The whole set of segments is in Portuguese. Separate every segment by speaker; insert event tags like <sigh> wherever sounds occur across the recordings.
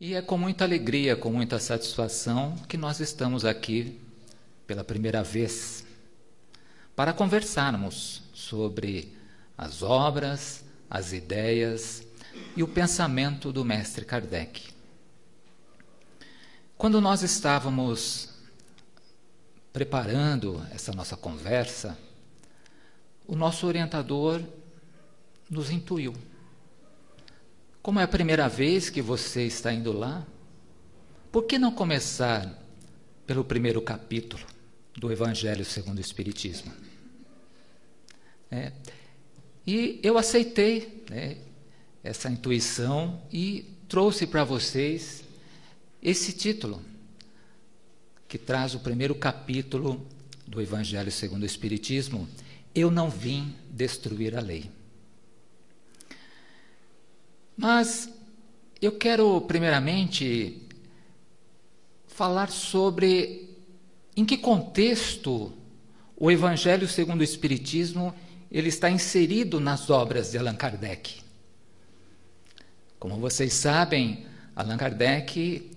Speaker 1: E é com muita alegria, com muita satisfação que nós estamos aqui pela primeira vez para conversarmos sobre as obras, as ideias e o pensamento do mestre Kardec. Quando nós estávamos preparando essa nossa conversa, o nosso orientador nos intuiu. Como é a primeira vez que você está indo lá, por que não começar pelo primeiro capítulo do Evangelho segundo o Espiritismo? É, e eu aceitei né, essa intuição e trouxe para vocês esse título, que traz o primeiro capítulo do Evangelho segundo o Espiritismo. Eu não vim destruir a lei. Mas eu quero, primeiramente, falar sobre em que contexto o Evangelho segundo o Espiritismo ele está inserido nas obras de Allan Kardec. Como vocês sabem, Allan Kardec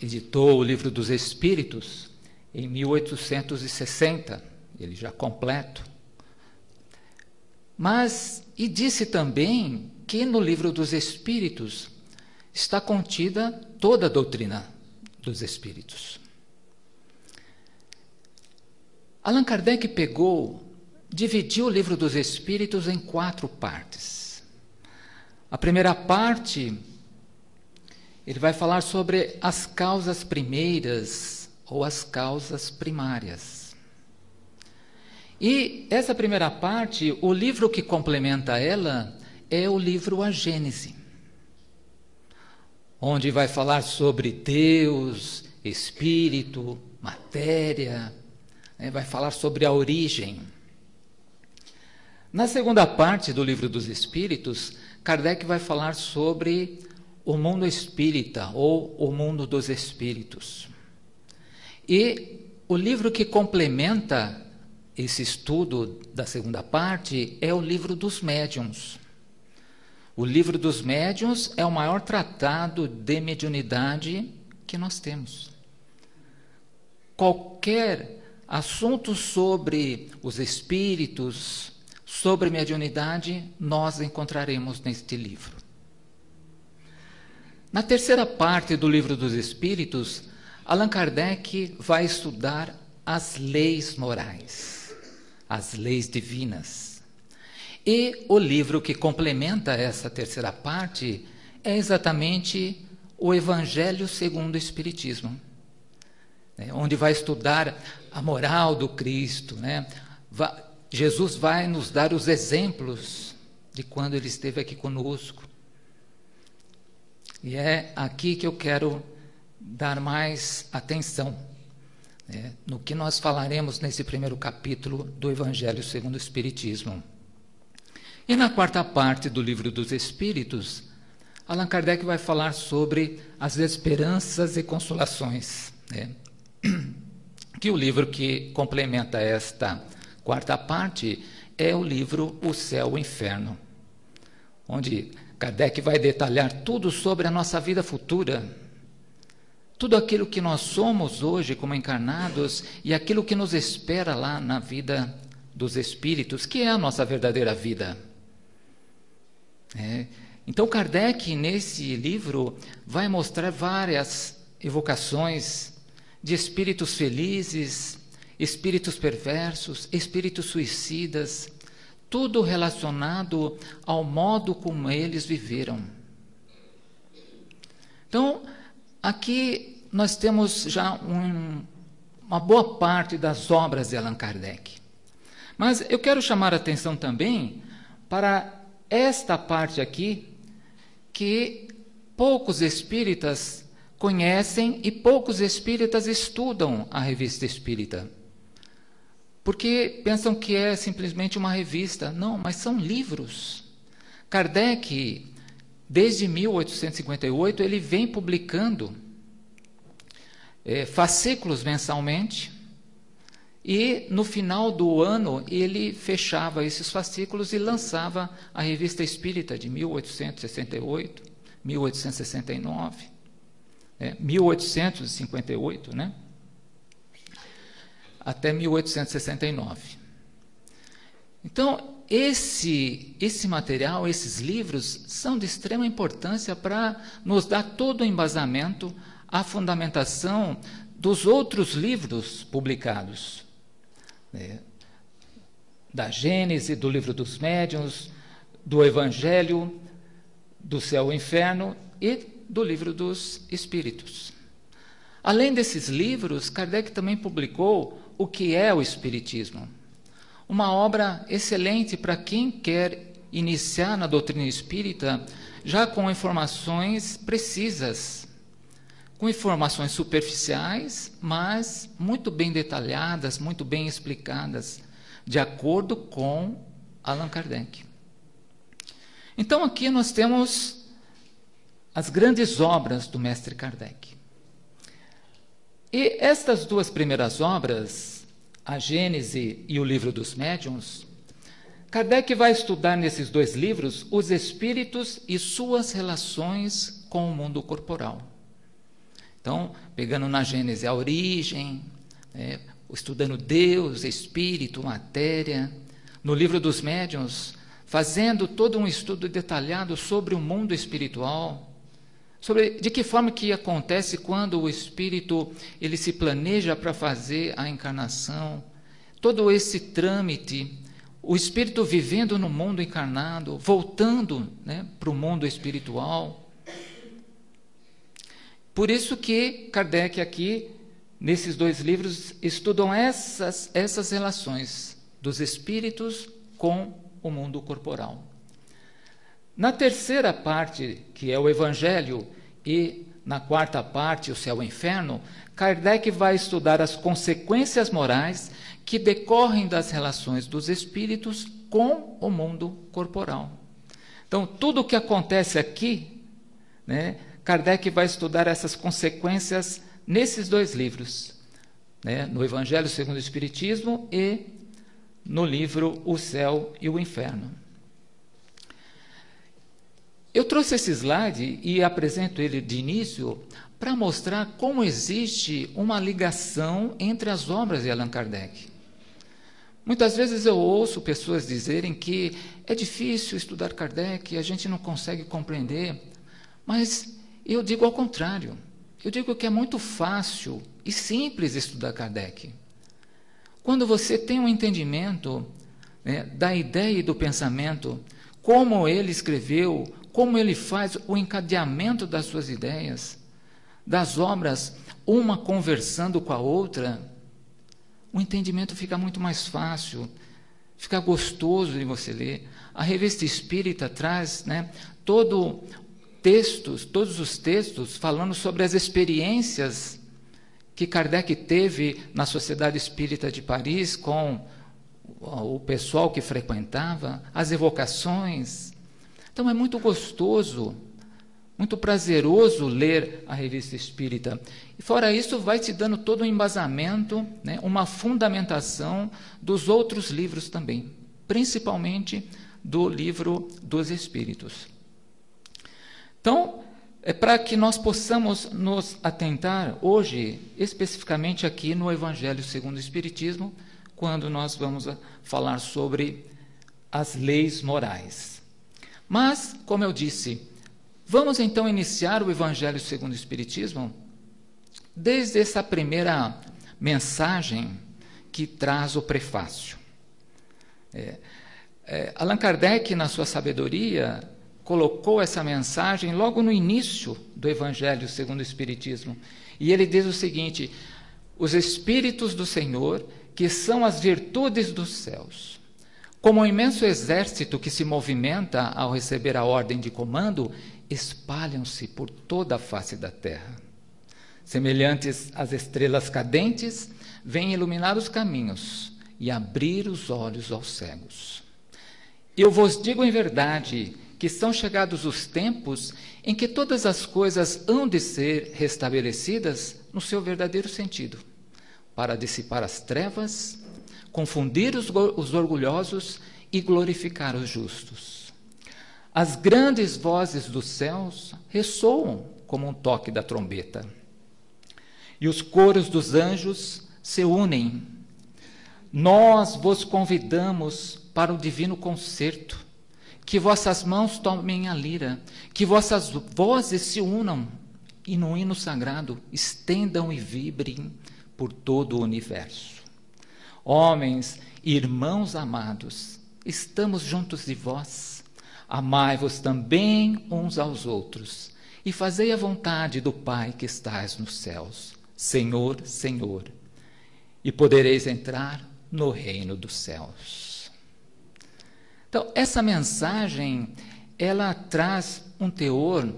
Speaker 1: editou o Livro dos Espíritos em 1860, ele já completo. Mas, e disse também que no livro dos Espíritos está contida toda a doutrina dos Espíritos. Allan Kardec pegou, dividiu o livro dos Espíritos em quatro partes. A primeira parte, ele vai falar sobre as causas primeiras ou as causas primárias. E essa primeira parte, o livro que complementa ela é o livro A Gênese, onde vai falar sobre Deus, Espírito, matéria, né, vai falar sobre a origem. Na segunda parte do livro dos Espíritos, Kardec vai falar sobre o mundo espírita ou o mundo dos espíritos. E o livro que complementa esse estudo da segunda parte é o livro dos médiuns. O livro dos médiuns é o maior tratado de mediunidade que nós temos. Qualquer assunto sobre os espíritos, sobre mediunidade, nós encontraremos neste livro. Na terceira parte do livro dos espíritos, Allan Kardec vai estudar as leis morais, as leis divinas. E o livro que complementa essa terceira parte é exatamente o Evangelho segundo o Espiritismo, né, onde vai estudar a moral do Cristo. Né? Jesus vai nos dar os exemplos de quando ele esteve aqui conosco. E é aqui que eu quero dar mais atenção. Né, no que nós falaremos nesse primeiro capítulo do Evangelho segundo o Espiritismo. E na quarta parte do Livro dos Espíritos, Allan Kardec vai falar sobre as esperanças e consolações. Né? <clears throat> Que o livro que complementa esta quarta parte é o livro O Céu e o Inferno, onde Kardec vai detalhar tudo sobre a nossa vida futura, tudo aquilo que nós somos hoje como encarnados e aquilo que nos espera lá na vida dos espíritos, que é a nossa verdadeira vida. É. Então, Kardec, nesse livro, vai mostrar várias evocações de espíritos felizes, espíritos perversos, espíritos suicidas, tudo relacionado ao modo como eles viveram. Então, aqui nós temos já um, uma boa parte das obras de Allan Kardec. Mas eu quero chamar a atenção também para esta parte aqui que poucos espíritas conhecem e poucos espíritas estudam a revista espírita. Porque pensam que é simplesmente uma revista. Não, mas são livros. Kardec, desde 1858, ele vem publicando é, fascículos mensalmente e no final do ano ele fechava esses fascículos e lançava a Revista Espírita de 1868, 1869. é, 1858, né? até 1869. Então, esse, esse material, esses livros, são de extrema importância para nos dar todo o embasamento, a fundamentação dos outros livros publicados. Né? Da Gênese, do livro dos médiuns, do Evangelho, do céu e inferno e do livro dos Espíritos. Além desses livros, Kardec também publicou o que é o Espiritismo. Uma obra excelente para quem quer iniciar na doutrina espírita já com informações precisas, com informações superficiais, mas muito bem detalhadas, muito bem explicadas, de acordo com Allan Kardec. Então aqui nós temos as grandes obras do mestre Kardec. E estas duas primeiras obras, a Gênese e o Livro dos Médiuns, Kardec vai estudar nesses dois livros os espíritos e suas relações com o mundo corporal. Então, pegando na Gênese a origem, né, estudando Deus, espírito, matéria. No livro dos médiuns, fazendo todo um estudo detalhado sobre o mundo espiritual, sobre de que forma que acontece quando o espírito ele se planeja para fazer a encarnação, todo esse trâmite, o espírito vivendo no mundo encarnado, voltando né, para o mundo espiritual. Por isso que Kardec aqui, nesses dois livros, estudam essas, essas relações dos espíritos com o mundo corporal. Na terceira parte, que é o Evangelho, e na quarta parte, o céu e o inferno, Kardec vai estudar as consequências morais que decorrem das relações dos espíritos com o mundo corporal. Então, tudo o que acontece aqui, né, Kardec vai estudar essas consequências nesses dois livros, né, no Evangelho segundo o Espiritismo e no livro O Céu e o Inferno. Eu trouxe esse slide e apresento ele de início para mostrar como existe uma ligação entre as obras de Allan Kardec. Muitas vezes eu ouço pessoas dizerem que é difícil estudar Kardec, a gente não consegue compreender, mas eu digo ao contrário. Eu digo que é muito fácil e simples estudar Kardec. Quando você tem um entendimento né, da ideia e do pensamento, como ele escreveu, como ele faz o encadeamento das suas ideias, das obras, uma conversando com a outra, o entendimento fica muito mais fácil, fica gostoso de você ler. A revista espírita traz né, todo textos, todos os textos falando sobre as experiências que Kardec teve na Sociedade Espírita de Paris com o pessoal que frequentava, as evocações, então é muito gostoso, muito prazeroso ler a revista espírita. E fora isso, vai te dando todo um embasamento, né, uma fundamentação dos outros livros também, principalmente do livro dos Espíritos. Então, é para que nós possamos nos atentar hoje, especificamente aqui no Evangelho segundo o Espiritismo, quando nós vamos falar sobre as leis morais. Mas, como eu disse, vamos então iniciar o Evangelho segundo o Espiritismo desde essa primeira mensagem que traz o prefácio. É, é, Allan Kardec, na sua sabedoria, colocou essa mensagem logo no início do Evangelho segundo o Espiritismo. E ele diz o seguinte: os Espíritos do Senhor, que são as virtudes dos céus, como um imenso exército que se movimenta ao receber a ordem de comando, espalham-se por toda a face da terra. Semelhantes às estrelas cadentes, vêm iluminar os caminhos e abrir os olhos aos cegos. Eu vos digo em verdade que são chegados os tempos em que todas as coisas hão de ser restabelecidas no seu verdadeiro sentido, para dissipar as trevas confundir os, os orgulhosos e glorificar os justos. As grandes vozes dos céus ressoam como um toque da trombeta. E os coros dos anjos se unem. Nós vos convidamos para o divino concerto. Que vossas mãos tomem a lira, que vossas vozes se unam e no hino sagrado estendam e vibrem por todo o universo. Homens, irmãos amados, estamos juntos de vós. Amai-vos também uns aos outros e fazei a vontade do Pai que estás nos céus. Senhor, Senhor, e podereis entrar no reino dos céus. Então, essa mensagem, ela traz um teor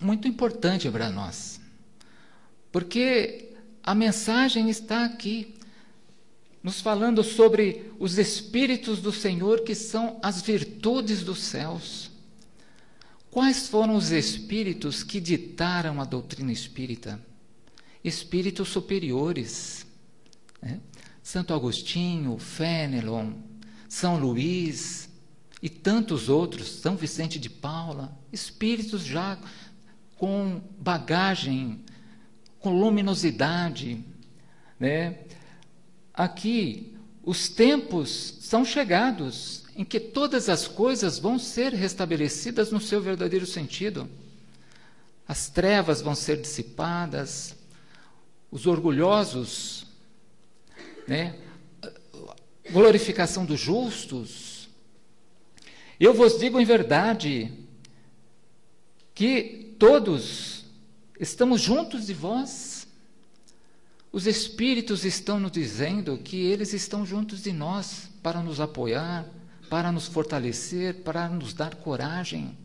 Speaker 1: muito importante para nós. Porque a mensagem está aqui, nos falando sobre os Espíritos do Senhor, que são as virtudes dos céus. Quais foram os espíritos que ditaram a doutrina espírita? Espíritos superiores. Né? Santo Agostinho, Fenelon, São Luís e tantos outros, São Vicente de Paula, espíritos já com bagagem, com luminosidade. Né? Aqui, os tempos são chegados em que todas as coisas vão ser restabelecidas no seu verdadeiro sentido. As trevas vão ser dissipadas, os orgulhosos, né? glorificação dos justos. Eu vos digo em verdade que todos estamos juntos de vós. Os Espíritos estão nos dizendo que eles estão juntos de nós para nos apoiar, para nos fortalecer, para nos dar coragem.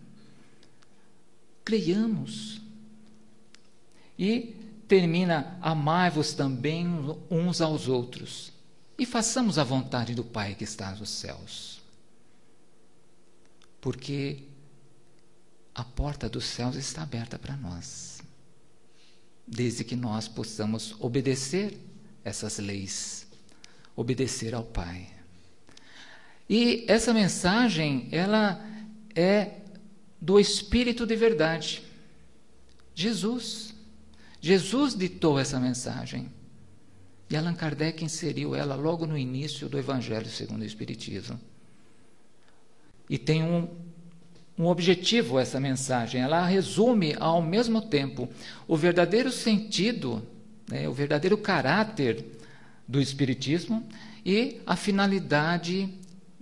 Speaker 1: Creiamos. E termina: amai-vos também uns aos outros, e façamos a vontade do Pai que está nos céus. Porque a porta dos céus está aberta para nós, desde que nós possamos obedecer essas leis, obedecer ao Pai. E essa mensagem, ela é do Espírito de verdade. Jesus. Jesus ditou essa mensagem. E Allan Kardec inseriu ela logo no início do Evangelho segundo o Espiritismo. E tem um, um objetivo essa mensagem. Ela resume ao mesmo tempo o verdadeiro sentido, né, o verdadeiro caráter do Espiritismo e a finalidade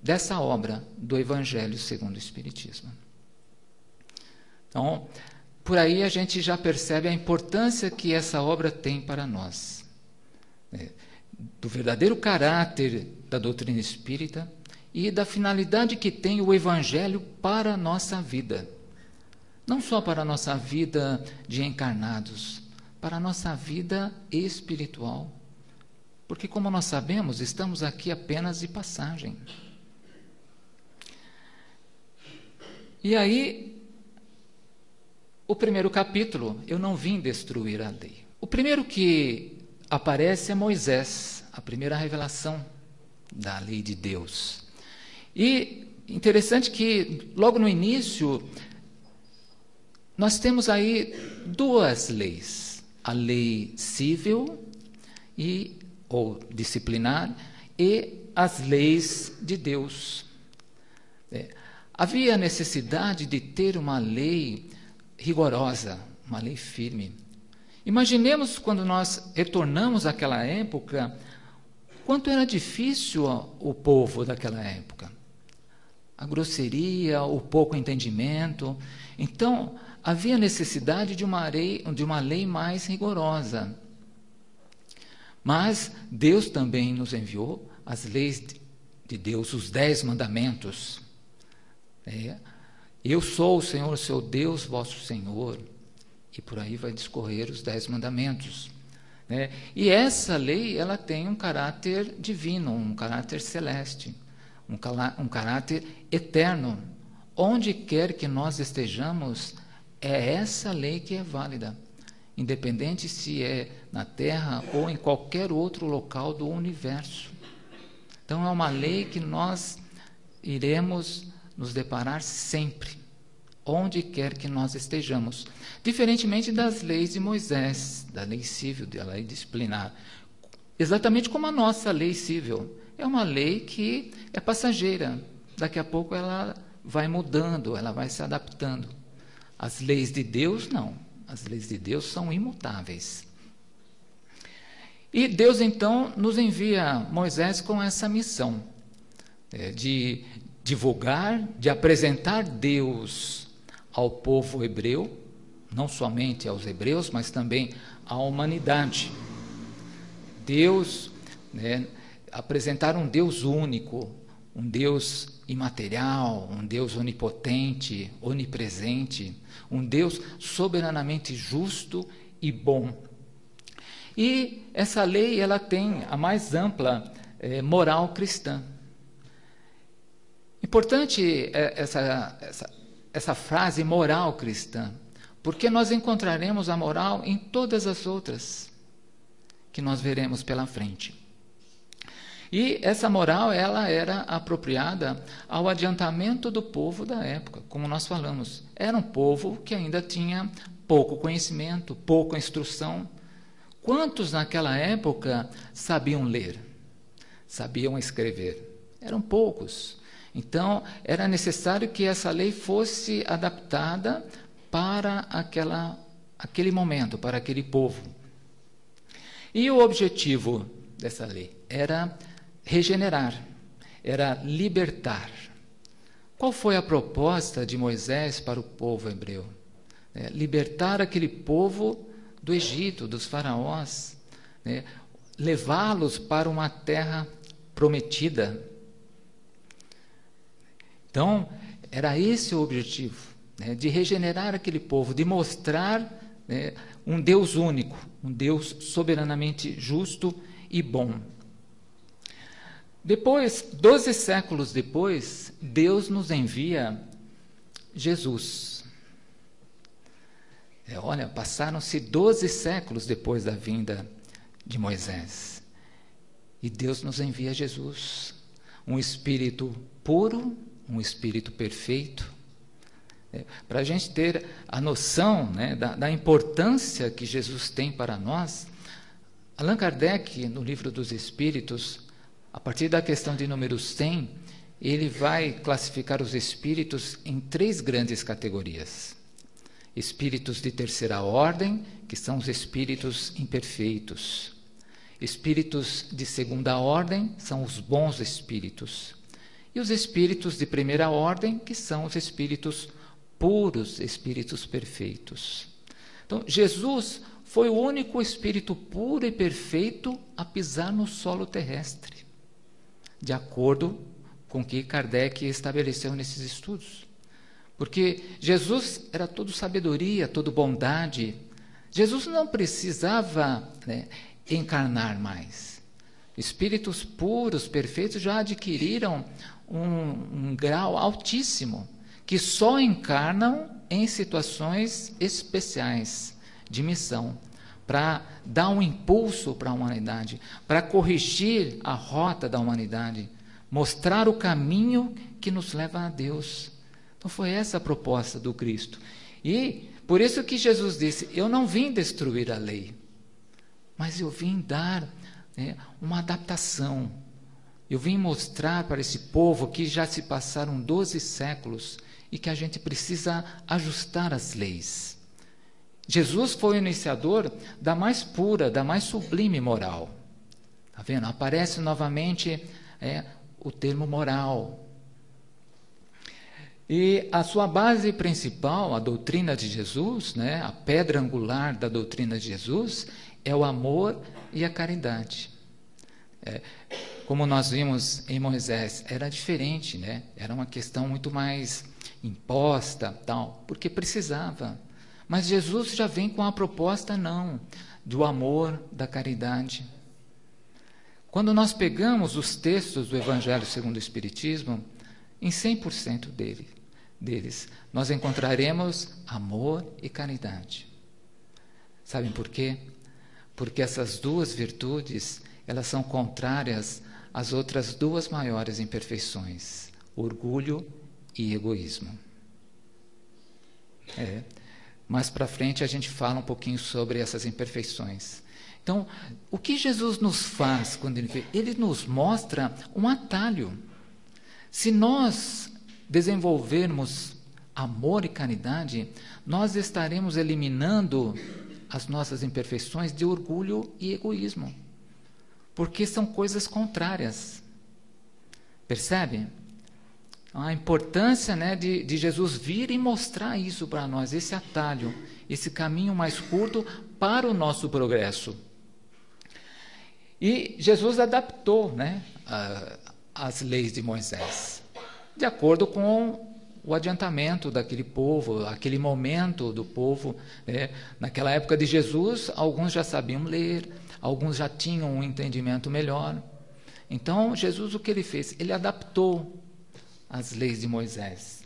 Speaker 1: dessa obra do Evangelho segundo o Espiritismo. Então, por aí a gente já percebe a importância que essa obra tem para nós. Né? Do verdadeiro caráter da doutrina espírita e da finalidade que tem o Evangelho para a nossa vida. Não só para a nossa vida de encarnados, para a nossa vida espiritual. Porque, como nós sabemos, estamos aqui apenas de passagem. E aí, o primeiro capítulo, eu não vim destruir a lei. O primeiro que aparece é Moisés, a primeira revelação da lei de Deus. E interessante que logo no início nós temos aí duas leis: a lei civil e ou disciplinar e as leis de Deus. É, Havia necessidade de ter uma lei rigorosa, uma lei firme. Imaginemos quando nós retornamos àquela época, quanto era difícil o povo daquela época. A grosseria, o pouco entendimento. Então, havia necessidade de uma lei, de uma lei mais rigorosa. Mas Deus também nos enviou as leis de Deus, os dez mandamentos. É, eu sou o Senhor, seu Deus, vosso Senhor. E por aí vai discorrer os dez mandamentos. Né? E essa lei, ela tem um caráter divino, um caráter celeste, um, um caráter eterno. Onde quer que nós estejamos, é essa lei que é válida, independente se é na Terra ou em qualquer outro local do universo. Então, é uma lei que nós iremos nos deparar sempre. onde quer que nós estejamos. Diferentemente das leis de Moisés, da lei civil, da lei disciplinar. Exatamente como a nossa lei civil. É uma lei que é passageira. Daqui a pouco ela vai mudando, ela vai se adaptando. As leis de Deus, não. As leis de Deus são imutáveis. E Deus então nos envia Moisés com essa missão é, de divulgar, de apresentar Deus ao povo hebreu, não somente aos hebreus, mas também à humanidade. Deus, né, apresentar um Deus único, um Deus imaterial, um Deus onipotente, onipresente, um Deus soberanamente justo e bom. E essa lei ela tem a mais ampla eh, moral cristã. Importante eh, essa, essa, essa frase moral cristã, porque nós encontraremos a moral em todas as outras que nós veremos pela frente. E essa moral ela era apropriada ao adiantamento do povo da época, como nós falamos. Era um povo que ainda tinha pouco conhecimento, pouca instrução. Quantos naquela época sabiam ler? Sabiam escrever? Eram poucos. Então, era necessário que essa lei fosse adaptada para aquela, aquele momento, para aquele povo. E o objetivo dessa lei era regenerar, era libertar. Qual foi a proposta de Moisés para o povo hebreu? É, libertar aquele povo do Egito, dos faraós, né? levá-los para uma terra prometida. Então, era esse o objetivo, né? de regenerar aquele povo, de mostrar né, um Deus único, um Deus soberanamente justo e bom. Depois, doze séculos depois, Deus nos envia Jesus. É, olha, passaram-se doze séculos depois da vinda de Moisés. E Deus nos envia Jesus, um espírito puro, um espírito perfeito. É, para a gente ter a noção né, da, da importância que Jesus tem para nós, Allan Kardec, no livro dos Espíritos, a partir da questão de número 100, ele vai classificar os espíritos em três grandes categorias: espíritos de terceira ordem, que são os espíritos imperfeitos. Espíritos de segunda ordem são os bons espíritos. E os espíritos de primeira ordem, que são os espíritos puros, espíritos perfeitos. Então, Jesus foi o único espírito puro e perfeito a pisar no solo terrestre de acordo com o que Kardec estabeleceu nesses estudos. Porque Jesus era todo sabedoria, todo bondade. Jesus não precisava né, encarnar mais. Espíritos puros, perfeitos, já adquiriram um, um grau altíssimo, que só encarnam em situações especiais de missão para dar um impulso para a humanidade, para corrigir a rota da humanidade, mostrar o caminho que nos leva a Deus. Então foi essa a proposta do Cristo. E por isso que Jesus disse: Eu não vim destruir a lei, mas eu vim dar né, uma adaptação. Eu vim mostrar para esse povo que já se passaram 12 séculos e que a gente precisa ajustar as leis. Jesus foi o iniciador da mais pura, da mais sublime moral. Está vendo? Aparece novamente é, o termo moral. E a sua base principal, a doutrina de Jesus, né, a pedra angular da doutrina de Jesus, é o amor e a caridade. É, como nós vimos em Moisés, era diferente, né? era uma questão muito mais imposta, tal, porque precisava. Mas Jesus já vem com a proposta, não, do amor, da caridade. Quando nós pegamos os textos do Evangelho segundo o Espiritismo, em 100% dele, deles, nós encontraremos amor e caridade. Sabem por quê? Porque essas duas virtudes, elas são contrárias às outras duas maiores imperfeições, orgulho e egoísmo. É. Mais para frente a gente fala um pouquinho sobre essas imperfeições. Então, o que Jesus nos faz quando ele vê? Ele nos mostra um atalho. Se nós desenvolvermos amor e caridade, nós estaremos eliminando as nossas imperfeições de orgulho e egoísmo. Porque são coisas contrárias. Percebe? A importância né, de, de Jesus vir e mostrar isso para nós, esse atalho, esse caminho mais curto para o nosso progresso. E Jesus adaptou né, a, as leis de Moisés, de acordo com o adiantamento daquele povo, aquele momento do povo. Né? Naquela época de Jesus, alguns já sabiam ler, alguns já tinham um entendimento melhor. Então, Jesus, o que ele fez? Ele adaptou as leis de Moisés.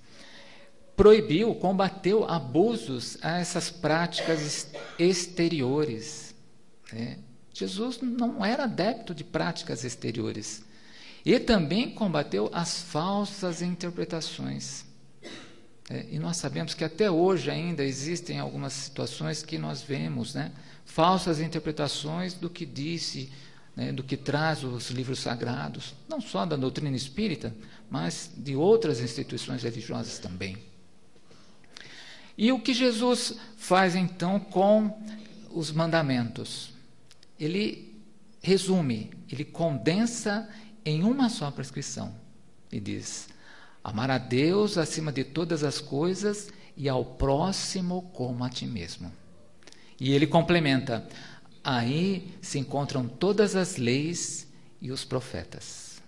Speaker 1: Proibiu, combateu abusos a essas práticas exteriores. Né? Jesus não era adepto de práticas exteriores. E também combateu as falsas interpretações. É, e nós sabemos que até hoje ainda existem algumas situações que nós vemos, né, falsas interpretações do que disse, né, do que traz os livros sagrados, não só da doutrina espírita, mas de outras instituições religiosas também. E o que Jesus faz então com os mandamentos? Ele resume, ele condensa em uma só prescrição e diz: Amar a Deus acima de todas as coisas e ao próximo como a ti mesmo. E ele complementa: aí se encontram todas as leis e os profetas.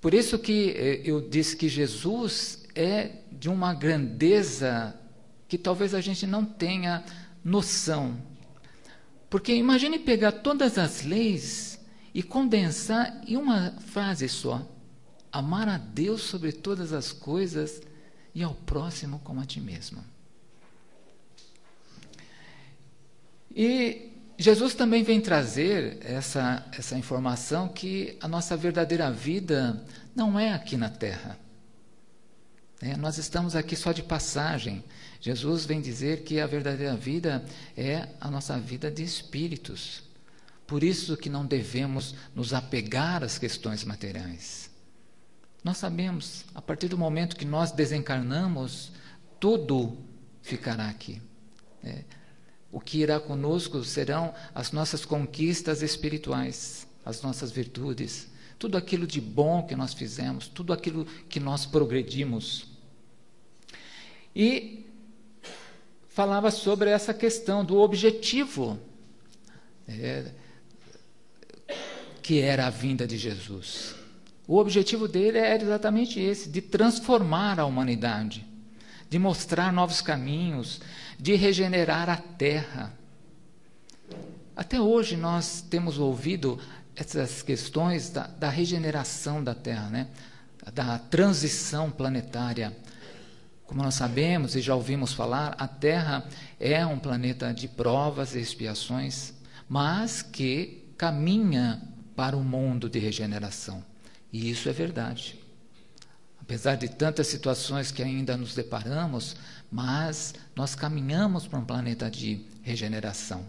Speaker 1: Por isso que eh, eu disse que Jesus é de uma grandeza que talvez a gente não tenha noção. Porque imagine pegar todas as leis e condensar em uma frase só amar a Deus sobre todas as coisas e ao próximo como a ti mesmo. E Jesus também vem trazer essa, essa informação que a nossa verdadeira vida não é aqui na terra. É, nós estamos aqui só de passagem. Jesus vem dizer que a verdadeira vida é a nossa vida de espíritos. Por isso que não devemos nos apegar às questões materiais. Nós sabemos, a partir do momento que nós desencarnamos, tudo ficará aqui. É, o que irá conosco serão as nossas conquistas espirituais, as nossas virtudes, tudo aquilo de bom que nós fizemos, tudo aquilo que nós progredimos. E falava sobre essa questão do objetivo é, que era a vinda de Jesus. O objetivo dele era exatamente esse: de transformar a humanidade, de mostrar novos caminhos, de regenerar a terra. Até hoje nós temos ouvido essas questões da, da regeneração da terra, né? da transição planetária. Como nós sabemos e já ouvimos falar, a Terra é um planeta de provas e expiações, mas que caminha para um mundo de regeneração. E isso é verdade. Apesar de tantas situações que ainda nos deparamos, mas nós caminhamos para um planeta de regeneração.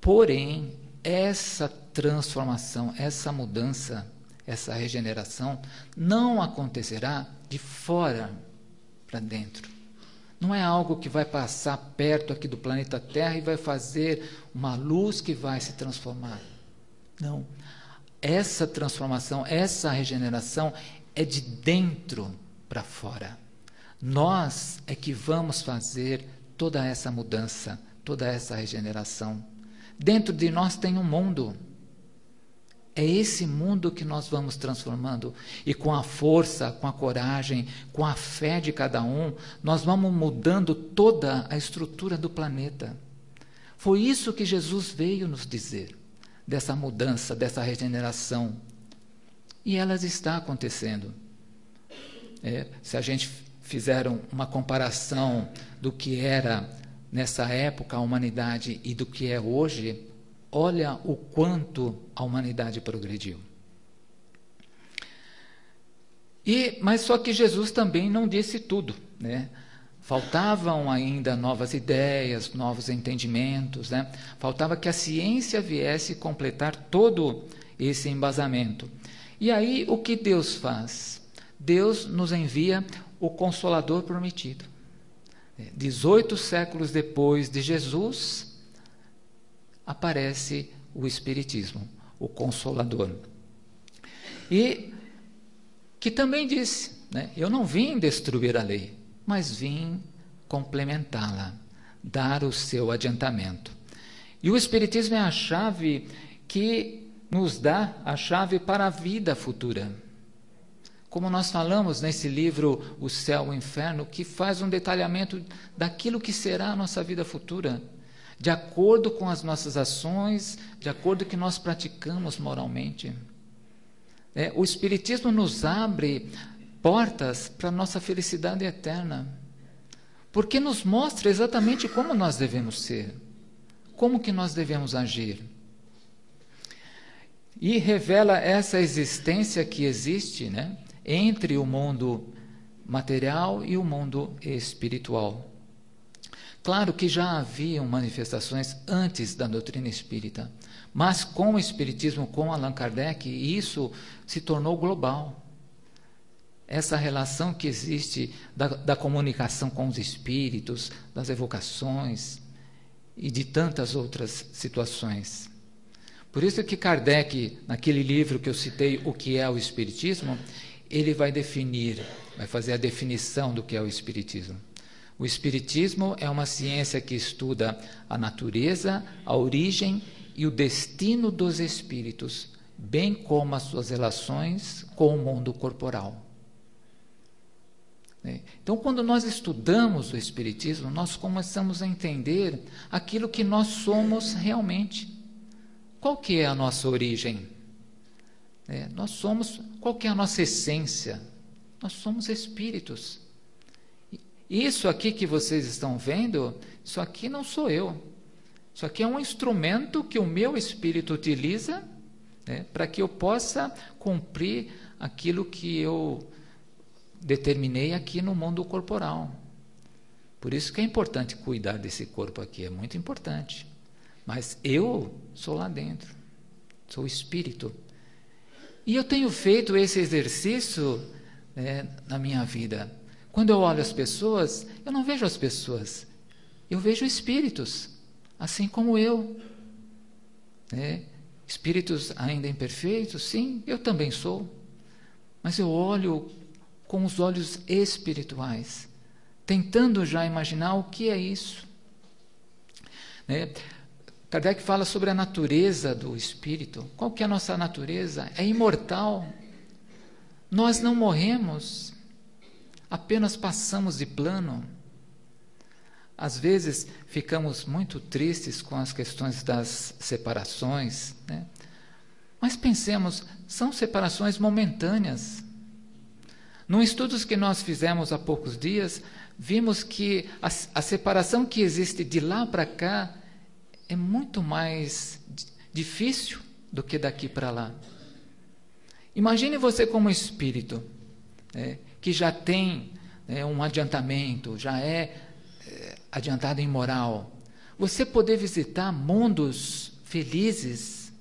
Speaker 1: Porém, essa transformação, essa mudança, essa regeneração não acontecerá de fora para dentro. Não é algo que vai passar perto aqui do planeta Terra e vai fazer uma luz que vai se transformar. Não essa transformação, essa regeneração é de dentro para fora. Nós é que vamos fazer toda essa mudança, toda essa regeneração. Dentro de nós tem um mundo. É esse mundo que nós vamos transformando. E com a força, com a coragem, com a fé de cada um, nós vamos mudando toda a estrutura do planeta. Foi isso que Jesus veio nos dizer dessa mudança, dessa regeneração. E elas está acontecendo. É, se a gente fizer uma comparação do que era nessa época a humanidade e do que é hoje, olha o quanto a humanidade progrediu. E, mas só que Jesus também não disse tudo, né? Faltavam ainda novas ideias, novos entendimentos, né? Faltava que a ciência viesse completar todo esse embasamento. E aí o que Deus faz? Deus nos envia o Consolador prometido. 18 séculos depois de Jesus, aparece o Espiritismo, o Consolador. E que também disse: né, Eu não vim destruir a lei, mas vim complementá-la, dar o seu adiantamento. E o Espiritismo é a chave que nos dá a chave para a vida futura. Como nós falamos nesse livro O Céu e o Inferno, que faz um detalhamento daquilo que será a nossa vida futura, de acordo com as nossas ações, de acordo com o que nós praticamos moralmente. É, o Espiritismo nos abre portas para a nossa felicidade eterna, porque nos mostra exatamente como nós devemos ser, como que nós devemos agir. E revela essa existência que existe né, entre o mundo material e o mundo espiritual. Claro que já haviam manifestações antes da doutrina espírita, mas com o Espiritismo, com Allan Kardec, isso se tornou global. Essa relação que existe da, da comunicação com os espíritos, das evocações e de tantas outras situações. Por isso que Kardec, naquele livro que eu citei, O que é o Espiritismo, ele vai definir, vai fazer a definição do que é o Espiritismo. O Espiritismo é uma ciência que estuda a natureza, a origem e o destino dos espíritos, bem como as suas relações com o mundo corporal. Né? Então, quando nós estudamos o Espiritismo, nós começamos a entender aquilo que nós somos realmente. Qual que é a nossa origem? É, nós somos, qual que é a nossa essência? Nós somos espíritos. Isso aqui que vocês estão vendo, isso aqui não sou eu. Isso aqui é um instrumento que o meu espírito utiliza né, para que eu possa cumprir aquilo que eu determinei aqui no mundo corporal. Por isso que é importante cuidar desse corpo aqui, é muito importante. Mas eu sou lá dentro, sou espírito. E eu tenho feito esse exercício né, na minha vida. Quando eu olho as pessoas, eu não vejo as pessoas, eu vejo espíritos assim como eu. Né? Espíritos ainda imperfeitos, sim, eu também sou. Mas eu olho com os olhos espirituais, tentando já imaginar o que é isso. Né? Kardec fala sobre a natureza do espírito. Qual que é a nossa natureza? É imortal. Nós não morremos, apenas passamos de plano. Às vezes ficamos muito tristes com as questões das separações, né? mas pensemos, são separações momentâneas. Num estudo que nós fizemos há poucos dias, vimos que a, a separação que existe de lá para cá é muito mais difícil do que daqui para lá. Imagine você como espírito, né, que já tem né, um adiantamento, já é adiantado em moral, você poder visitar mundos felizes,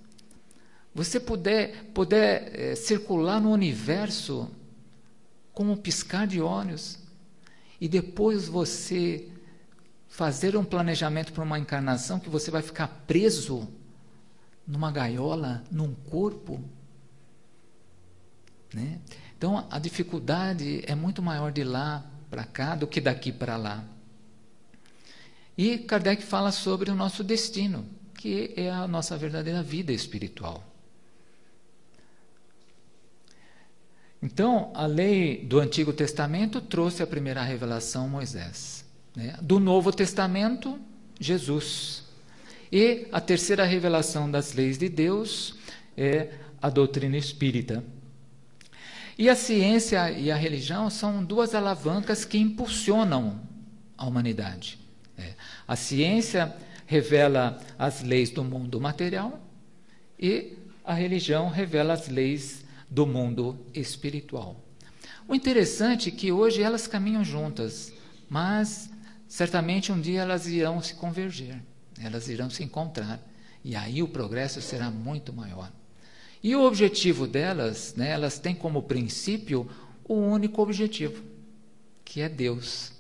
Speaker 1: você puder, poder é, circular no universo com um piscar de olhos, e depois você fazer um planejamento para uma encarnação que você vai ficar preso numa gaiola, num corpo. Né? Então a dificuldade é muito maior de lá para cá do que daqui para lá. E Kardec fala sobre o nosso destino, que é a nossa verdadeira vida espiritual. Então, a lei do Antigo Testamento trouxe a primeira revelação Moisés. Né? Do Novo Testamento, Jesus. E a terceira revelação das leis de Deus é a doutrina espírita. E a ciência e a religião são duas alavancas que impulsionam a humanidade. É. A ciência revela as leis do mundo material e a religião revela as leis do mundo espiritual. O interessante é que hoje elas caminham juntas, mas certamente um dia elas irão se converger, elas irão se encontrar, e aí o progresso será muito maior. E o objetivo delas, né, elas têm como princípio o único objetivo, que é Deus.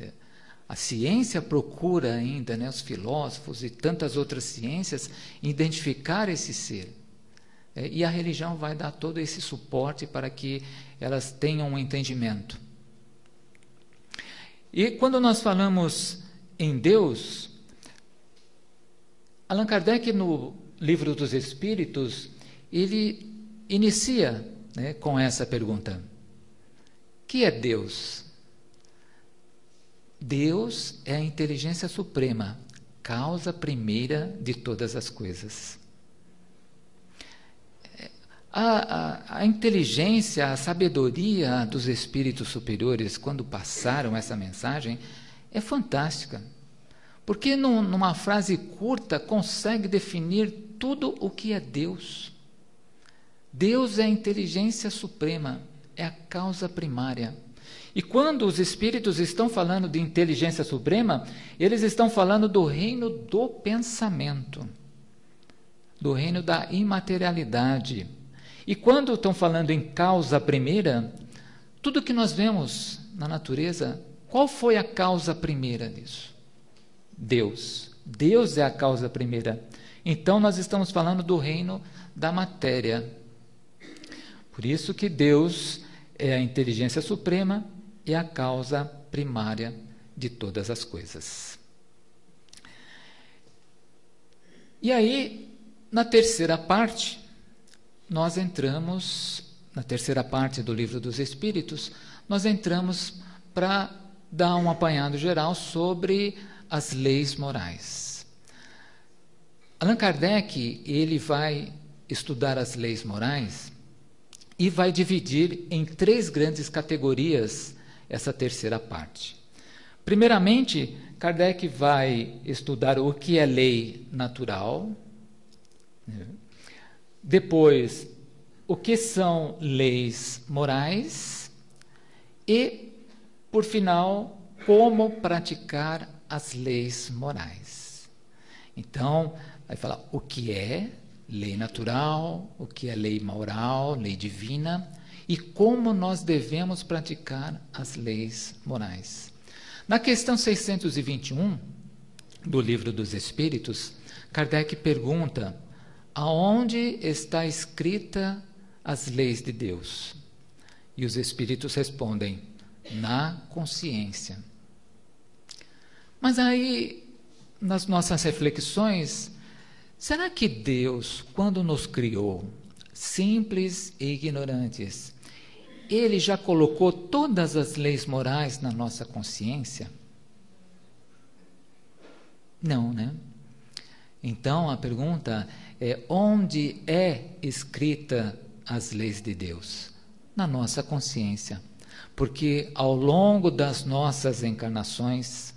Speaker 1: É. A ciência procura ainda, né, os filósofos e tantas outras ciências, identificar esse ser. É, e a religião vai dar todo esse suporte para que elas tenham um entendimento. E quando nós falamos em Deus, Allan Kardec, no Livro dos Espíritos, ele inicia né, com essa pergunta: Que é Deus? Deus é a inteligência suprema, causa primeira de todas as coisas. A, a, a, inteligência, a sabedoria dos espíritos superiores, quando passaram essa mensagem, é fantástica. Porque, num, numa frase curta, consegue definir tudo o que é Deus. Deus é a inteligência suprema, é a causa primária. E quando os espíritos estão falando de inteligência suprema, eles estão falando do reino do pensamento, do reino da imaterialidade e quando estão falando em causa primeira, tudo que nós vemos na natureza, qual foi a causa primeira disso? Deus. Deus é a causa primeira. Então nós estamos falando do reino da matéria. Por isso que Deus é a inteligência suprema e a causa primária de todas as coisas. E aí, na terceira parte, nós entramos, na terceira parte do livro dos Espíritos, nós entramos para dar um apanhado geral sobre as leis morais. Allan Kardec, ele vai estudar as leis morais e vai dividir em três grandes categorias essa terceira parte. Primeiramente, Kardec vai estudar o que é lei natural, né? Depois, o que são leis morais e, por final, como praticar as leis morais. Então, vai falar o que é lei natural, o que é lei moral, lei divina e como nós devemos praticar as leis morais. Na questão 621 do Livro dos Espíritos, Kardec pergunta aonde está escrita as leis de Deus? E os espíritos respondem: na consciência. Mas aí, nas nossas reflexões, será que Deus, quando nos criou, simples e ignorantes, ele já colocou todas as leis morais na nossa consciência? Não, né? Então a pergunta é onde é escrita as leis de Deus? Na nossa consciência. Porque ao longo das nossas encarnações,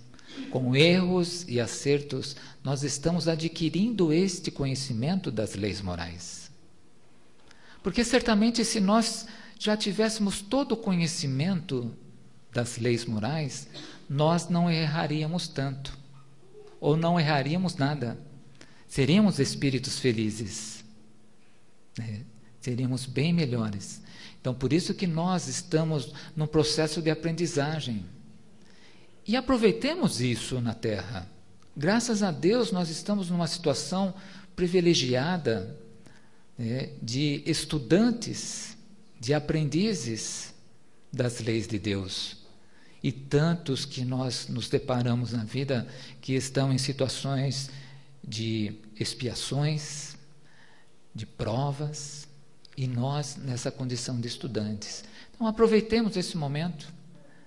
Speaker 1: com erros e acertos, nós estamos adquirindo este conhecimento das leis morais. Porque certamente se nós já tivéssemos todo o conhecimento das leis morais, nós não erraríamos tanto, ou não erraríamos nada seríamos espíritos felizes. Né? Seríamos bem melhores. Então, por isso que nós estamos num processo de aprendizagem. E aproveitemos isso na Terra. Graças a Deus, nós estamos numa situação privilegiada né, de estudantes, de aprendizes das leis de Deus. E tantos que nós nos deparamos na vida que estão em situações de expiações, de provas, e nós nessa condição de estudantes. Então, aproveitemos esse momento.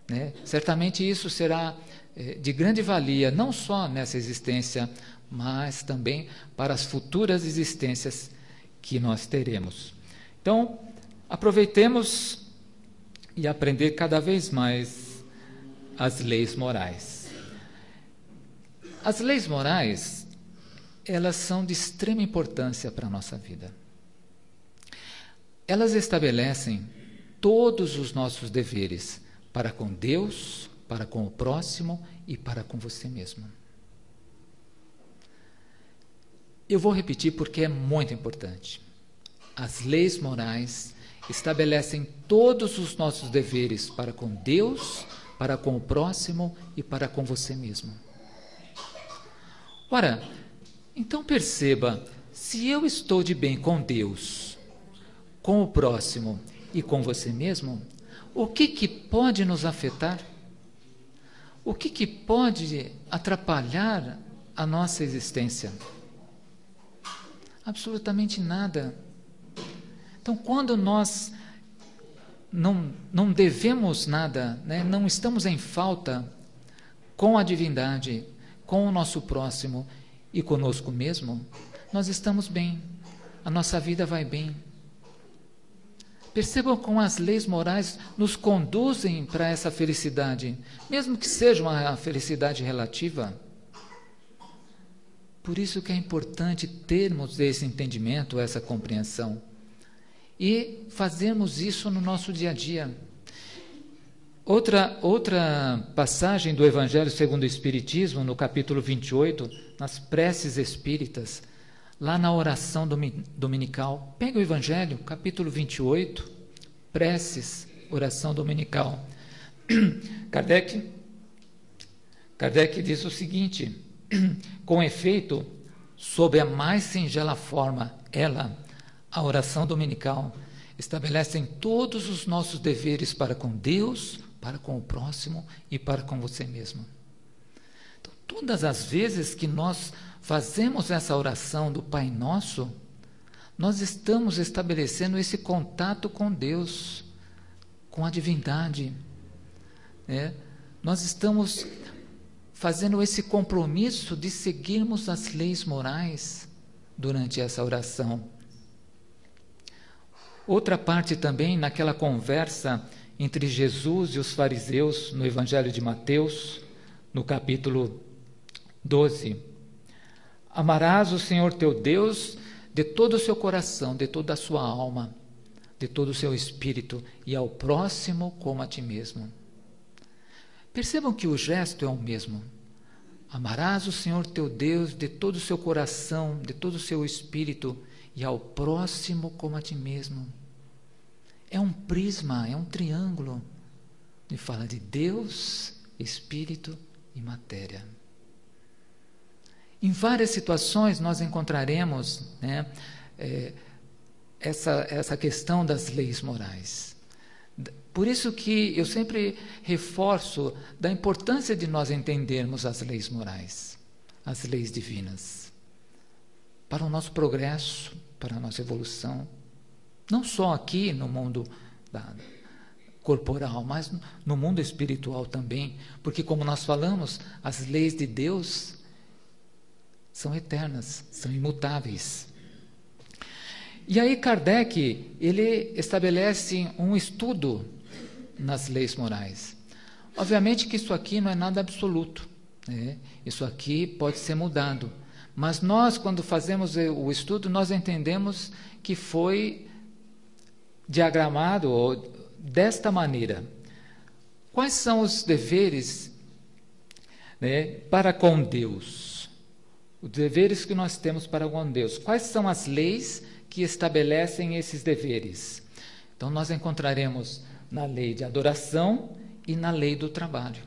Speaker 1: Né? Certamente isso será eh, de grande valia, não só nessa existência, mas também para as futuras existências que nós teremos. Então, aproveitemos e aprender cada vez mais as leis morais. As leis morais elas são de extrema importância para a nossa vida. Elas estabelecem todos os nossos deveres para com Deus, para com o próximo e para com você mesmo. Eu vou repetir porque é muito importante. As leis morais estabelecem todos os nossos deveres para com Deus, para com o próximo e para com você mesmo. Ora, então perceba, se eu estou de bem com Deus, com o próximo e com você mesmo, o que, que pode nos afetar? O que, que pode atrapalhar a nossa existência? Absolutamente nada. Então, quando nós não, não devemos nada, né, não estamos em falta com a divindade, com o nosso próximo e conosco mesmo, nós estamos bem, a nossa vida vai bem. Percebam como as leis morais nos conduzem para essa felicidade, mesmo que seja uma felicidade relativa. Por isso que é importante termos esse entendimento, essa compreensão e fazermos isso no nosso dia a dia. Outra, outra passagem do Evangelho segundo o Espiritismo, no capítulo 28, nas preces espíritas, lá na oração dominical. Pega o Evangelho, capítulo 28, preces, oração dominical. <clears throat> Kardec, Kardec diz o seguinte: <clears throat> com efeito, sob a mais singela forma, ela, a oração dominical, estabelece todos os nossos deveres para com Deus, para com o próximo e para com você mesmo. Então, todas as vezes que nós fazemos essa oração do Pai Nosso, nós estamos estabelecendo esse contato com Deus, com a divindade. Né? Nós estamos fazendo esse compromisso de seguirmos as leis morais durante essa oração. Outra parte também, naquela conversa entre Jesus e os fariseus no Evangelho de Mateus, no capítulo 12. Amarás o Senhor teu Deus de todo o seu coração, de toda a sua alma, de todo o seu espírito, e ao próximo como a ti mesmo. Percebam que o gesto é o mesmo. Amarás o Senhor teu Deus de todo o seu coração, de todo o seu espírito, e ao próximo como a ti mesmo. É um prisma, é um triângulo. E fala de Deus, Espírito e matéria. Em várias situações nós encontraremos né, é, essa, essa questão das leis morais. Por isso que eu sempre reforço da importância de nós entendermos as leis morais, as leis divinas, para o nosso progresso, para a nossa evolução, não só aqui no mundo da, corporal, mas no mundo espiritual também, porque como nós falamos, as leis de Deus são eternas, são imutáveis. E aí Kardec, ele estabelece um estudo nas leis morais. Obviamente que isso aqui não é nada absoluto. Né? Isso aqui pode ser mudado. Mas nós, quando fazemos o estudo, nós entendemos que foi diagramado desta maneira. Quais são os deveres né, para com Deus? Os deveres que nós temos para com Deus. Quais são as leis que estabelecem esses deveres? Então, nós encontraremos na lei de adoração e na lei do trabalho.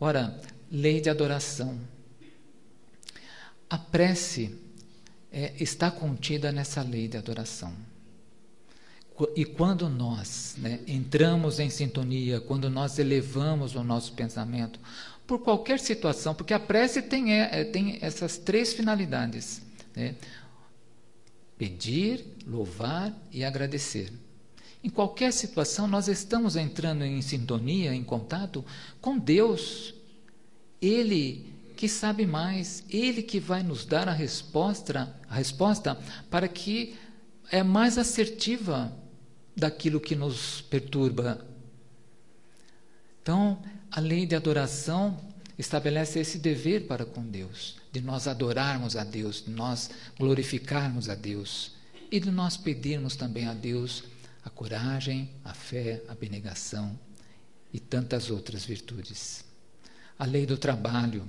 Speaker 1: Ora, lei de adoração. A prece é, está contida nessa lei de adoração. E quando nós né, entramos em sintonia, quando nós elevamos o nosso pensamento, por qualquer situação, porque a prece tem, é, tem essas três finalidades: né? pedir, louvar e agradecer. Em qualquer situação, nós estamos entrando em sintonia, em contato com Deus. Ele que sabe mais, Ele que vai nos dar a resposta, a resposta para que é mais assertiva daquilo que nos perturba. Então, a lei de adoração estabelece esse dever para com Deus, de nós adorarmos a Deus, de nós glorificarmos a Deus e de nós pedirmos também a Deus a coragem, a fé, a abnegação e tantas outras virtudes. A lei do trabalho.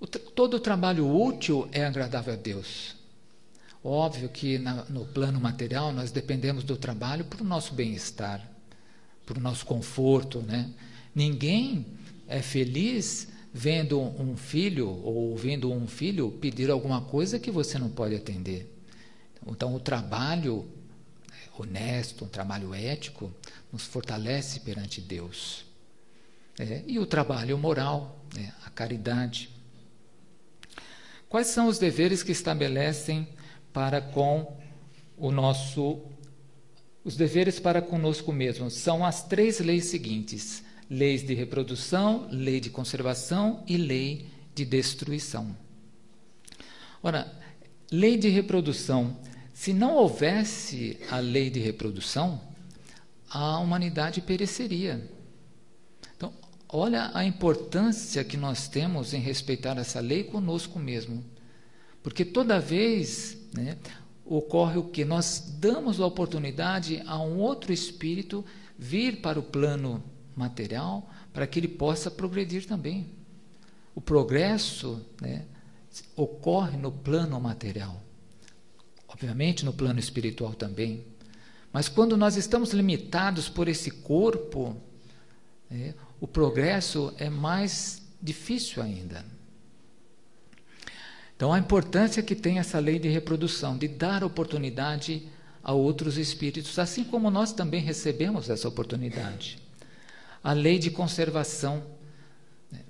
Speaker 1: O tra todo trabalho útil é agradável a Deus. Óbvio que na, no plano material nós dependemos do trabalho para o nosso bem-estar, para o nosso conforto. Né? Ninguém é feliz vendo um filho ou ouvindo um filho pedir alguma coisa que você não pode atender. Então, o trabalho honesto, um trabalho ético, nos fortalece perante Deus. É, e o trabalho moral, é, a caridade. Quais são os deveres que estabelecem para com o nosso os deveres para conosco mesmos são as três leis seguintes: leis de reprodução, lei de conservação e lei de destruição. Ora, lei de reprodução, se não houvesse a lei de reprodução, a humanidade pereceria. Então, olha a importância que nós temos em respeitar essa lei conosco mesmo. Porque toda vez né, ocorre o que? Nós damos a oportunidade a um outro espírito vir para o plano material para que ele possa progredir também. O progresso né, ocorre no plano material, obviamente no plano espiritual também. Mas quando nós estamos limitados por esse corpo, né, o progresso é mais difícil ainda. Então, a importância que tem essa lei de reprodução, de dar oportunidade a outros espíritos, assim como nós também recebemos essa oportunidade. A lei de conservação, né?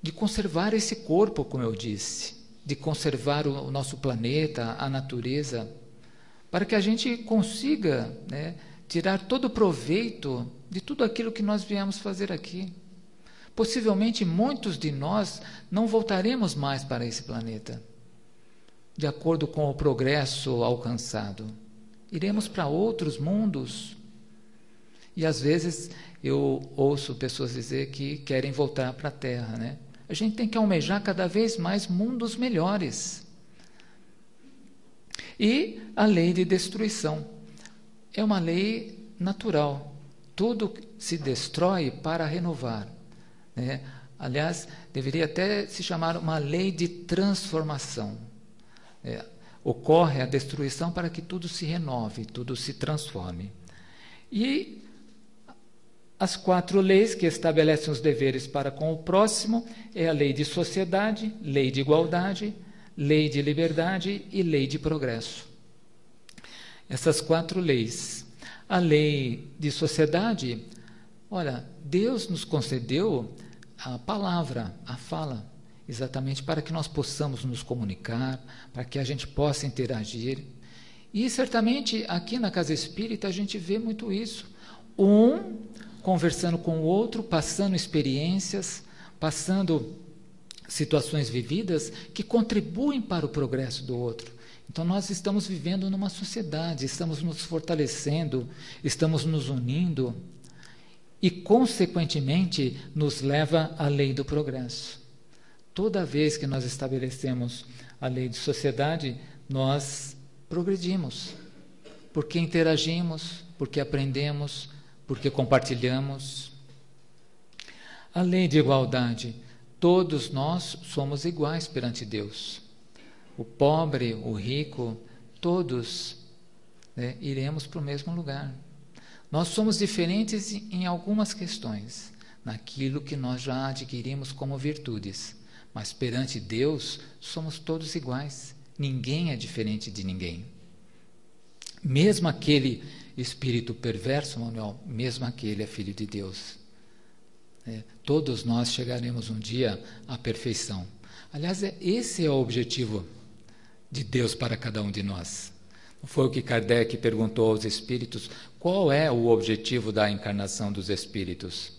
Speaker 1: de conservar esse corpo, como eu disse, de conservar o nosso planeta, a natureza, para que a gente consiga né, tirar todo o proveito de tudo aquilo que nós viemos fazer aqui. Possivelmente muitos de nós não voltaremos mais para esse planeta, de acordo com o progresso alcançado. Iremos para outros mundos. E às vezes eu ouço pessoas dizer que querem voltar para a Terra, né? A gente tem que almejar cada vez mais mundos melhores. E a lei de destruição é uma lei natural. Tudo se destrói para renovar. Né? Aliás, deveria até se chamar uma lei de transformação. É, ocorre a destruição para que tudo se renove, tudo se transforme. E as quatro leis que estabelecem os deveres para com o próximo é a lei de sociedade, lei de igualdade, lei de liberdade e lei de progresso. Essas quatro leis. A lei de sociedade, olha, Deus nos concedeu a palavra, a fala, exatamente para que nós possamos nos comunicar, para que a gente possa interagir. E certamente aqui na casa espírita a gente vê muito isso. Um conversando com o outro, passando experiências, passando situações vividas que contribuem para o progresso do outro. Então nós estamos vivendo numa sociedade, estamos nos fortalecendo, estamos nos unindo e, consequentemente, nos leva à lei do progresso. Toda vez que nós estabelecemos a lei de sociedade, nós progredimos, porque interagimos, porque aprendemos, porque compartilhamos. A lei de igualdade, todos nós somos iguais perante Deus. O pobre, o rico, todos né, iremos para o mesmo lugar. Nós somos diferentes em algumas questões, naquilo que nós já adquirimos como virtudes, mas perante Deus somos todos iguais. Ninguém é diferente de ninguém. Mesmo aquele espírito perverso, Manuel, mesmo aquele é filho de Deus. É, todos nós chegaremos um dia à perfeição. Aliás, é, esse é o objetivo de Deus para cada um de nós. Foi o que Kardec perguntou aos espíritos: qual é o objetivo da encarnação dos espíritos?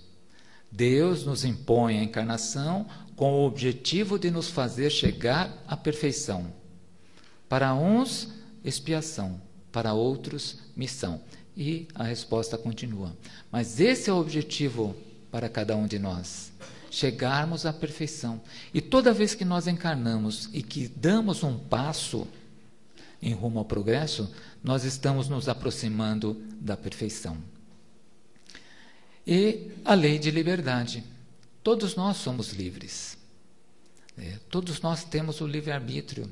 Speaker 1: Deus nos impõe a encarnação com o objetivo de nos fazer chegar à perfeição. Para uns, expiação, para outros, missão. E a resposta continua. Mas esse é o objetivo para cada um de nós chegarmos à perfeição. E toda vez que nós encarnamos e que damos um passo em rumo ao progresso, nós estamos nos aproximando da perfeição. E a lei de liberdade. Todos nós somos livres. É, todos nós temos o livre-arbítrio.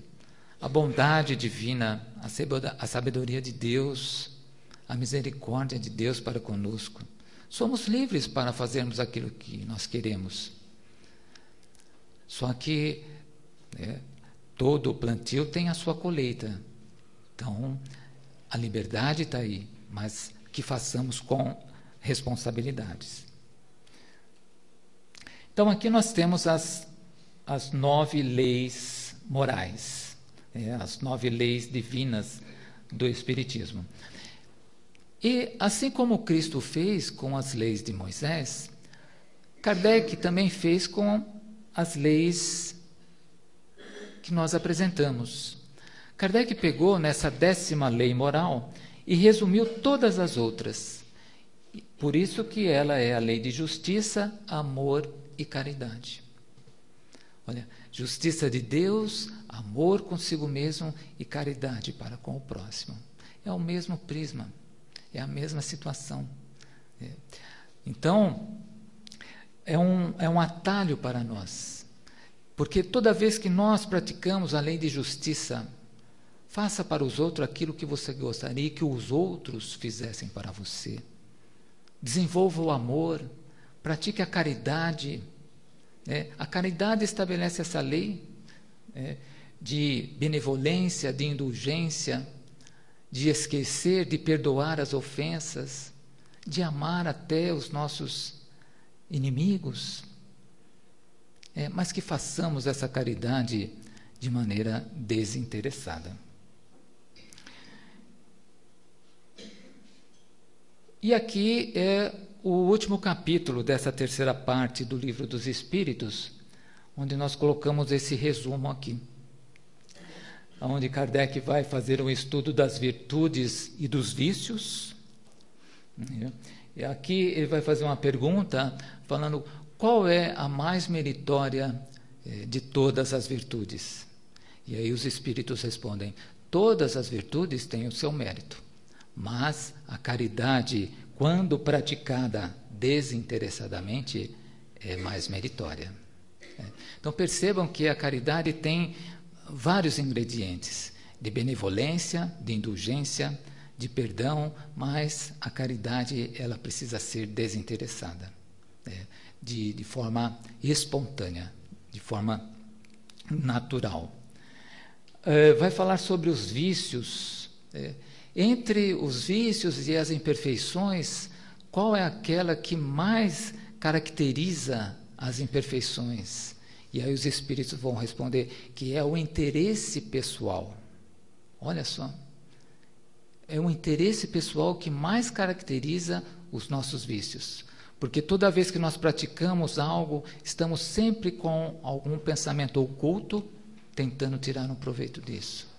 Speaker 1: A bondade divina, a sabedoria de Deus, a misericórdia de Deus para conosco. Somos livres para fazermos aquilo que nós queremos. Só que né, todo plantio tem a sua colheita. Então, a liberdade está aí, mas que façamos com responsabilidades. Então, aqui nós temos as, as nove leis morais, é, as nove leis divinas do Espiritismo. E assim como Cristo fez com as leis de Moisés, Kardec também fez com as leis que nós apresentamos. Kardec pegou nessa décima lei moral e resumiu todas as outras. Por isso que ela é a lei de justiça, amor e caridade. Olha, justiça de Deus, amor consigo mesmo e caridade para com o próximo. É o mesmo prisma. É a mesma situação. É. Então, é um, é um atalho para nós. Porque toda vez que nós praticamos a lei de justiça, faça para os outros aquilo que você gostaria que os outros fizessem para você. Desenvolva o amor, pratique a caridade. É, a caridade estabelece essa lei é, de benevolência, de indulgência, de esquecer, de perdoar as ofensas, de amar até os nossos inimigos, é, mas que façamos essa caridade de maneira desinteressada. E aqui é o último capítulo dessa terceira parte do livro dos Espíritos, onde nós colocamos esse resumo aqui onde Kardec vai fazer um estudo das virtudes e dos vícios. E aqui ele vai fazer uma pergunta falando qual é a mais meritória eh, de todas as virtudes. E aí os espíritos respondem: todas as virtudes têm o seu mérito, mas a caridade, quando praticada desinteressadamente, é mais meritória. É. Então percebam que a caridade tem vários ingredientes de benevolência, de indulgência, de perdão, mas a caridade ela precisa ser desinteressada, né? de, de forma espontânea, de forma natural. Uh, vai falar sobre os vícios. É, entre os vícios e as imperfeições, qual é aquela que mais caracteriza as imperfeições? E aí os espíritos vão responder que é o interesse pessoal. Olha só. É o interesse pessoal que mais caracteriza os nossos vícios. Porque toda vez que nós praticamos algo, estamos sempre com algum pensamento oculto tentando tirar um proveito disso.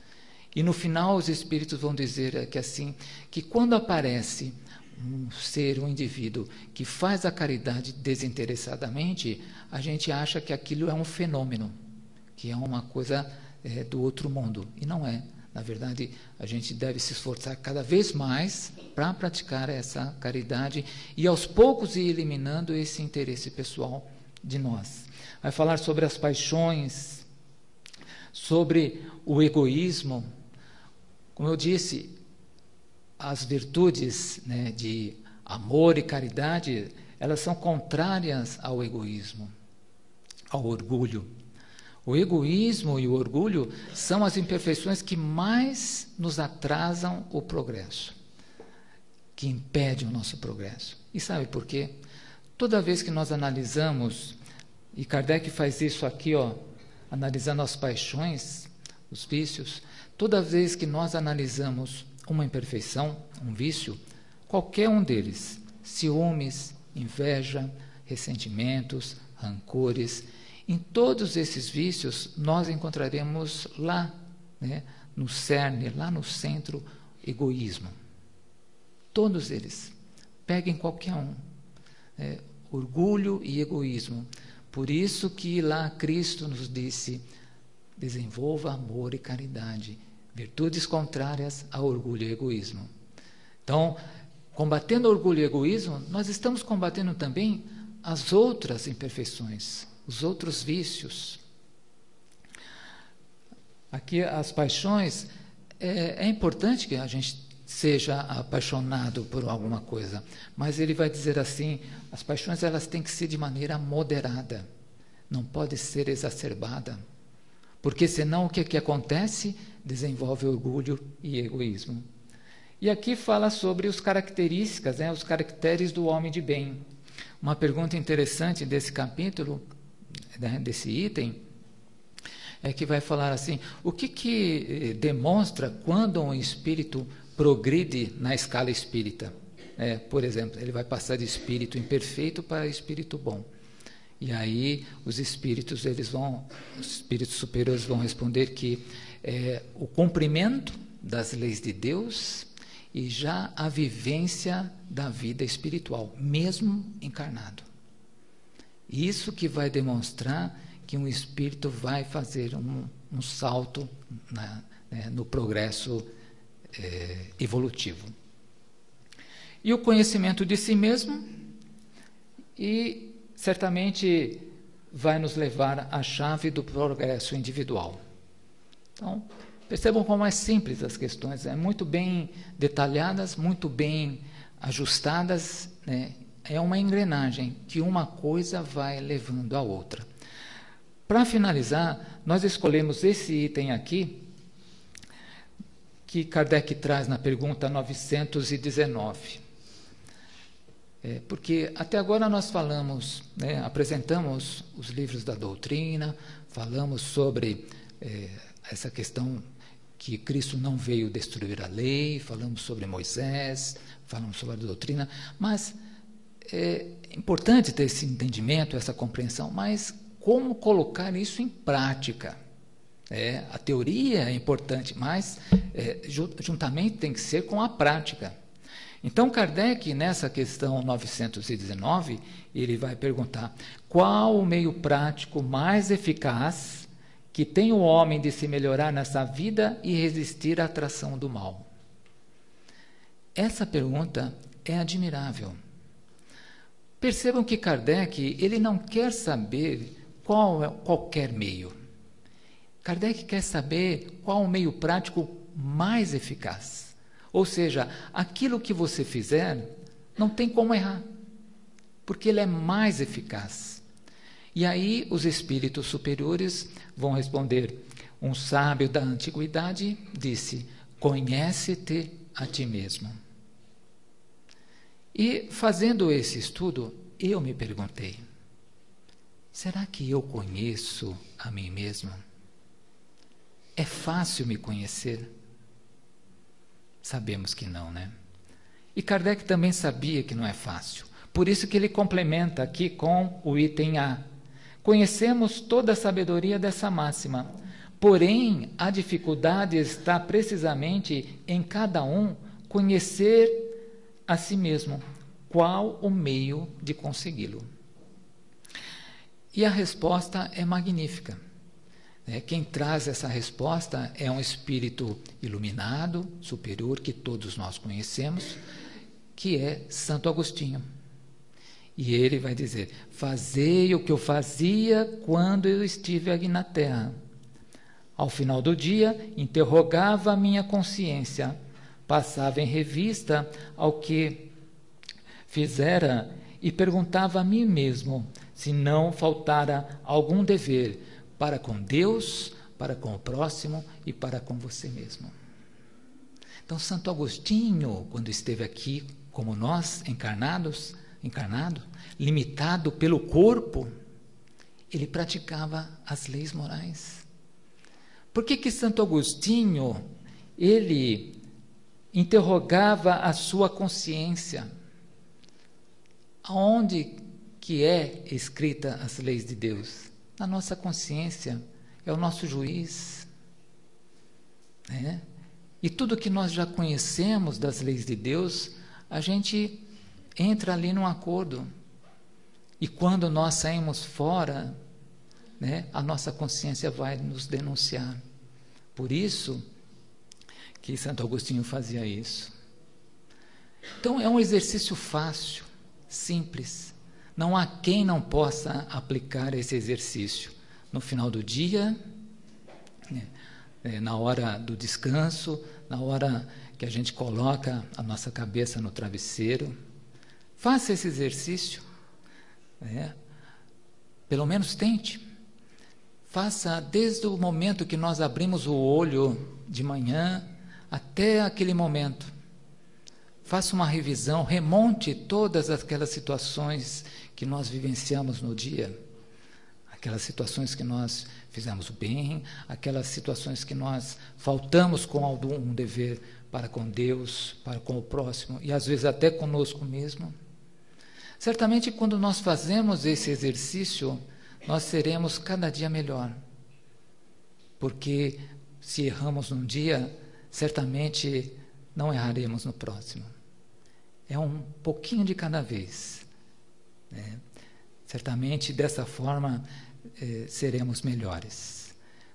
Speaker 1: E no final os espíritos vão dizer que assim, que quando aparece um ser, um indivíduo que faz a caridade desinteressadamente, a gente acha que aquilo é um fenômeno, que é uma coisa é, do outro mundo. E não é. Na verdade, a gente deve se esforçar cada vez mais para praticar essa caridade e aos poucos ir eliminando esse interesse pessoal de nós. Vai falar sobre as paixões, sobre o egoísmo. Como eu disse, as virtudes né, de amor e caridade, elas são contrárias ao egoísmo, ao orgulho. O egoísmo e o orgulho são as imperfeições que mais nos atrasam o progresso, que impedem o nosso progresso. E sabe por quê? Toda vez que nós analisamos, e Kardec faz isso aqui, ó, analisando as paixões, os vícios, toda vez que nós analisamos uma imperfeição, um vício, qualquer um deles, ciúmes, inveja, ressentimentos, rancores, em todos esses vícios nós encontraremos lá, né, no cerne, lá no centro, egoísmo. Todos eles. Peguem qualquer um. É, orgulho e egoísmo. Por isso que lá Cristo nos disse: desenvolva amor e caridade Virtudes contrárias a orgulho e egoísmo. Então, combatendo orgulho e egoísmo, nós estamos combatendo também as outras imperfeições, os outros vícios. Aqui, as paixões, é, é importante que a gente seja apaixonado por alguma coisa, mas ele vai dizer assim: as paixões elas têm que ser de maneira moderada, não pode ser exacerbada, porque senão o que, que acontece? Desenvolve orgulho e egoísmo. E aqui fala sobre as características, né, os caracteres do homem de bem. Uma pergunta interessante desse capítulo, né, desse item, é que vai falar assim: o que, que eh, demonstra quando um espírito progride na escala espírita? É, por exemplo, ele vai passar de espírito imperfeito para espírito bom. E aí os espíritos eles vão, os espíritos superiores vão responder que é, o cumprimento das leis de Deus e já a vivência da vida espiritual, mesmo encarnado. Isso que vai demonstrar que um espírito vai fazer um, um salto na, né, no progresso é, evolutivo. E o conhecimento de si mesmo, e certamente vai nos levar à chave do progresso individual. Então, percebam como é simples as questões, é muito bem detalhadas, muito bem ajustadas, né? é uma engrenagem que uma coisa vai levando a outra. Para finalizar, nós escolhemos esse item aqui, que Kardec traz na pergunta 919. É, porque até agora nós falamos, né, apresentamos os livros da doutrina, falamos sobre é, essa questão que Cristo não veio destruir a lei, falamos sobre Moisés, falamos sobre a doutrina, mas é importante ter esse entendimento, essa compreensão, mas como colocar isso em prática? É, a teoria é importante, mas é, juntamente tem que ser com a prática. Então, Kardec, nessa questão 919, ele vai perguntar: qual o meio prático mais eficaz que tem o homem de se melhorar nessa vida e resistir à atração do mal? Essa pergunta é admirável. Percebam que Kardec ele não quer saber qual é qualquer meio. Kardec quer saber qual o meio prático mais eficaz. Ou seja, aquilo que você fizer não tem como errar, porque ele é mais eficaz. E aí os espíritos superiores vão responder: um sábio da antiguidade disse: Conhece-te a ti mesmo. E fazendo esse estudo, eu me perguntei: será que eu conheço a mim mesmo? É fácil me conhecer? Sabemos que não, né? E Kardec também sabia que não é fácil. Por isso que ele complementa aqui com o item A. Conhecemos toda a sabedoria dessa máxima. Porém, a dificuldade está precisamente em cada um conhecer a si mesmo. Qual o meio de consegui-lo? E a resposta é magnífica. Né? Quem traz essa resposta é um espírito iluminado, superior, que todos nós conhecemos, que é Santo Agostinho. E ele vai dizer: Fazei o que eu fazia quando eu estive aqui na terra. Ao final do dia, interrogava a minha consciência, passava em revista ao que fizera e perguntava a mim mesmo se não faltara algum dever para com Deus, para com o próximo e para com você mesmo. Então, Santo Agostinho, quando esteve aqui, como nós, encarnados, encarnado, limitado pelo corpo, ele praticava as leis morais. Por que que Santo Agostinho, ele interrogava a sua consciência? Aonde que é escrita as leis de Deus? Na nossa consciência, é o nosso juiz. Né? E tudo que nós já conhecemos das leis de Deus, a gente entra ali num acordo. E quando nós saímos fora, né, a nossa consciência vai nos denunciar. Por isso que Santo Agostinho fazia isso. Então é um exercício fácil, simples. Não há quem não possa aplicar esse exercício no final do dia, né, é, na hora do descanso, na hora que a gente coloca a nossa cabeça no travesseiro. Faça esse exercício. Né, pelo menos tente. Faça desde o momento que nós abrimos o olho de manhã até aquele momento. Faça uma revisão, remonte todas aquelas situações que nós vivenciamos no dia, aquelas situações que nós fizemos bem, aquelas situações que nós faltamos com algum dever para com Deus, para com o próximo e às vezes até conosco mesmo. Certamente, quando nós fazemos esse exercício, nós seremos cada dia melhor. Porque se erramos num dia, certamente não erraremos no próximo. É um pouquinho de cada vez. Né? Certamente dessa forma eh, seremos melhores,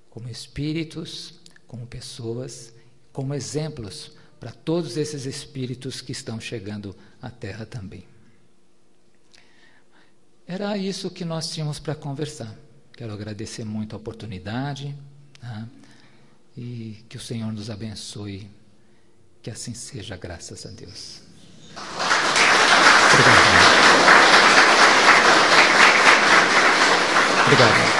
Speaker 1: como espíritos, como pessoas, como exemplos para todos esses espíritos que estão chegando à Terra também. Era isso que nós tínhamos para conversar. Quero agradecer muito a oportunidade tá? e que o Senhor nos abençoe. Que assim seja, graças a Deus. Obrigado. Obrigado.